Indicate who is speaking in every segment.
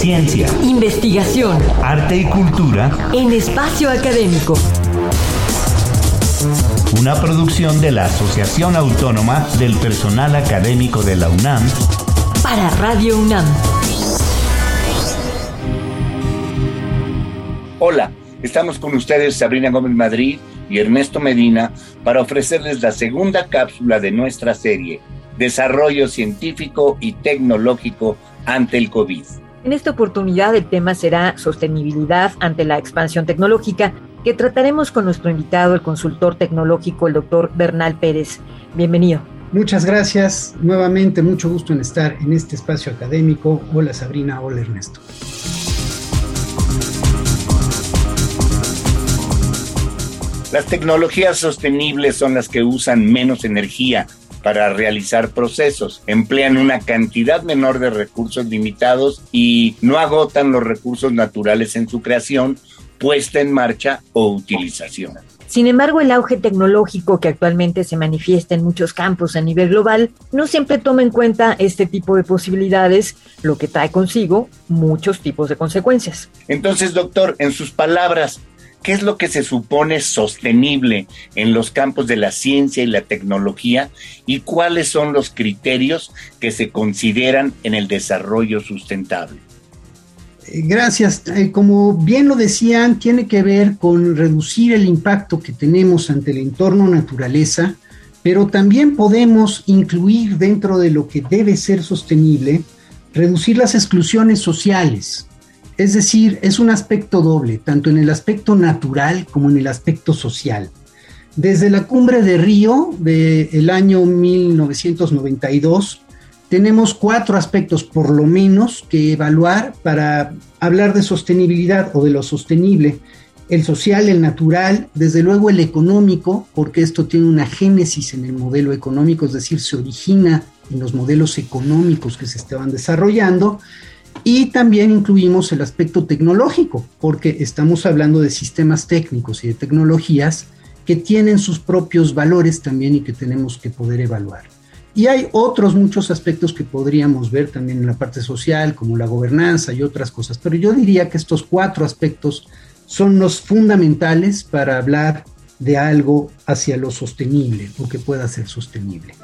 Speaker 1: Ciencia,
Speaker 2: investigación,
Speaker 1: arte y cultura
Speaker 2: en espacio académico.
Speaker 1: Una producción de la Asociación Autónoma del Personal Académico de la UNAM
Speaker 2: para Radio UNAM.
Speaker 3: Hola, estamos con ustedes Sabrina Gómez Madrid y Ernesto Medina para ofrecerles la segunda cápsula de nuestra serie, Desarrollo Científico y Tecnológico ante el COVID.
Speaker 2: En esta oportunidad el tema será sostenibilidad ante la expansión tecnológica, que trataremos con nuestro invitado, el consultor tecnológico, el doctor Bernal Pérez. Bienvenido.
Speaker 4: Muchas gracias. Nuevamente, mucho gusto en estar en este espacio académico. Hola Sabrina, hola Ernesto.
Speaker 3: Las tecnologías sostenibles son las que usan menos energía para realizar procesos. Emplean una cantidad menor de recursos limitados y no agotan los recursos naturales en su creación, puesta en marcha o utilización.
Speaker 2: Sin embargo, el auge tecnológico que actualmente se manifiesta en muchos campos a nivel global no siempre toma en cuenta este tipo de posibilidades, lo que trae consigo muchos tipos de consecuencias.
Speaker 3: Entonces, doctor, en sus palabras, ¿Qué es lo que se supone sostenible en los campos de la ciencia y la tecnología? ¿Y cuáles son los criterios que se consideran en el desarrollo sustentable?
Speaker 4: Eh, gracias. Eh, como bien lo decían, tiene que ver con reducir el impacto que tenemos ante el entorno naturaleza, pero también podemos incluir dentro de lo que debe ser sostenible, reducir las exclusiones sociales, es decir, es un aspecto doble, tanto en el aspecto natural como en el aspecto social. Desde la cumbre de Río del año 1992, tenemos cuatro aspectos por lo menos que evaluar para hablar de sostenibilidad o de lo sostenible. El social, el natural, desde luego el económico, porque esto tiene una génesis en el modelo económico, es decir, se origina en los modelos económicos que se estaban desarrollando, y también incluimos el aspecto tecnológico, porque estamos hablando de sistemas técnicos y de tecnologías que tienen sus propios valores también y que tenemos que poder evaluar. Y hay otros muchos aspectos que podríamos ver también en la parte social, como la gobernanza y otras cosas, pero yo diría que estos cuatro aspectos son los fundamentales para hablar de algo hacia lo sostenible o que pueda ser sostenible.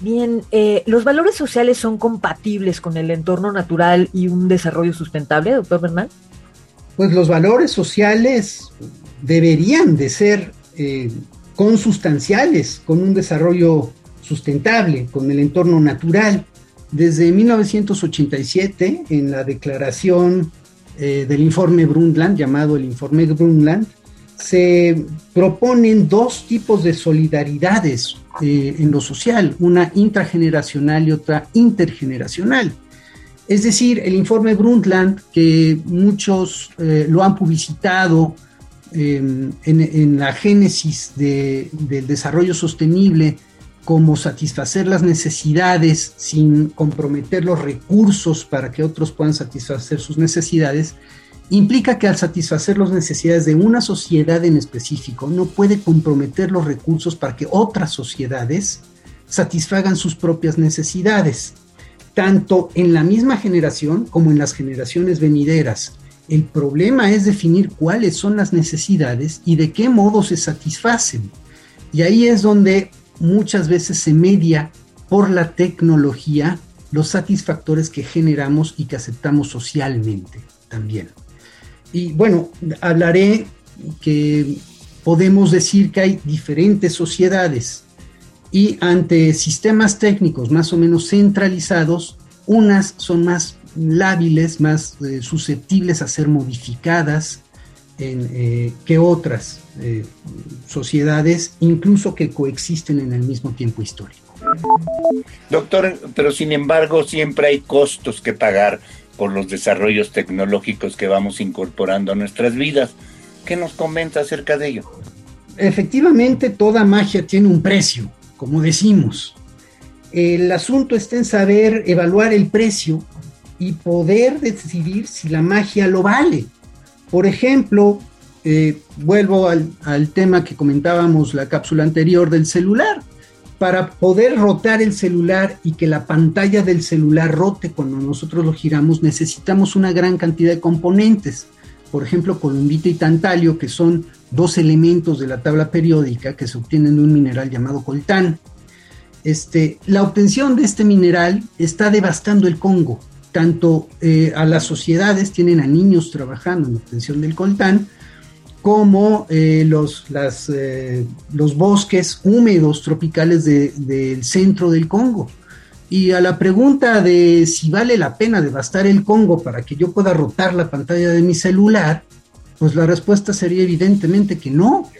Speaker 2: Bien, eh, ¿los valores sociales son compatibles con el entorno natural y un desarrollo sustentable, doctor Bernal?
Speaker 4: Pues los valores sociales deberían de ser eh, consustanciales con un desarrollo sustentable, con el entorno natural. Desde 1987, en la declaración eh, del informe Brundtland, llamado el informe Brundtland, se proponen dos tipos de solidaridades eh, en lo social, una intrageneracional y otra intergeneracional. Es decir, el informe Brundtland, que muchos eh, lo han publicitado em, en, la génesis del desarrollo sostenible, como satisfacer las necesidades sin comprometer los recursos para que otros puedan satisfacer sus necesidades, implica que al satisfacer las necesidades de una sociedad en específico no puede comprometer los recursos para que otras sociedades satisfagan sus propias necesidades, tanto en la misma generación como en las generaciones venideras. El problema es definir cuáles son las necesidades y de qué modo se satisfacen. Y ahí es donde muchas veces se media por la tecnología los satisfactores que generamos y que aceptamos socialmente también. Y bueno, hablaré que podemos decir que hay diferentes sociedades y ante sistemas técnicos más o menos centralizados, unas son más lábiles, más eh, susceptibles a ser modificadas eh, que otras eh, sociedades, incluso que coexisten en el mismo tiempo histórico.
Speaker 3: Doctor, pero sin embargo siempre hay costos que pagar por los desarrollos tecnológicos que vamos incorporando a nuestras vidas. ¿Qué nos comenta acerca de ello?
Speaker 4: Efectivamente, toda magia tiene un precio, como decimos. El asunto está en saber evaluar el precio y poder decidir si la magia lo vale. Por ejemplo, eh, vuelvo al, al, tema que comentábamos la cápsula anterior del celular. Para poder rotar el celular y que la pantalla del celular rote cuando nosotros lo giramos, necesitamos una gran cantidad de componentes. Por ejemplo, columbita y tantalio, que son dos elementos de la tabla periódica que se obtienen de un mineral llamado coltán. Este, la obtención de este mineral está devastando el Congo. Tanto eh, a las sociedades, tienen a niños trabajando en la obtención del coltán, como eh, los, eh, los bosques húmedos tropicales del centro del Congo. Y a la pregunta de si vale la pena devastar el Congo para que yo pueda rotar la pantalla de mi celular, pues la respuesta sería evidentemente que no.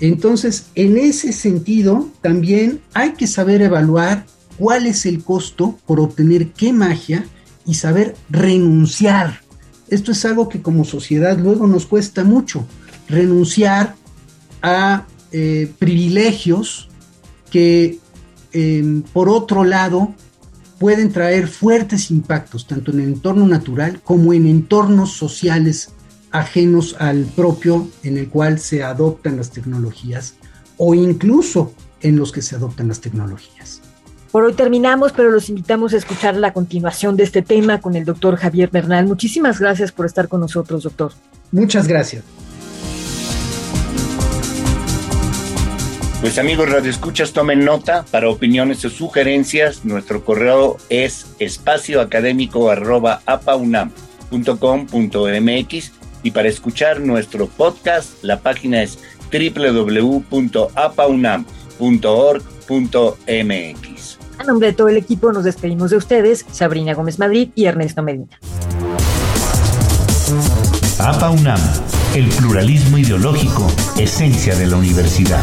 Speaker 4: Entonces, en ese sentido, también hay que saber evaluar cuál es el costo por obtener qué magia y saber renunciar. Esto es algo que como sociedad luego nos cuesta mucho renunciar a eh, privilegios que em, por otro lado pueden traer fuertes impactos tanto en el entorno natural como en entornos sociales ajenos al propio en el cual se adoptan las tecnologías o incluso en los que se adoptan las tecnologías.
Speaker 2: Por hoy terminamos, pero los invitamos a escuchar la continuación de este tema con el doctor Javier Bernal. Muchísimas gracias por estar con nosotros, doctor.
Speaker 4: Muchas gracias.
Speaker 3: Pues amigos Radio Escuchas, tomen nota para opiniones o sugerencias. Nuestro correo es espacioacadémico.apaunam.com.mx y para escuchar nuestro podcast, la página es www.apaunam.org.mx.
Speaker 2: A nombre de todo el equipo nos despedimos de ustedes, Sabrina Gómez Madrid y Ernesto Medina.
Speaker 1: APA el pluralismo ideológico, esencia de la universidad.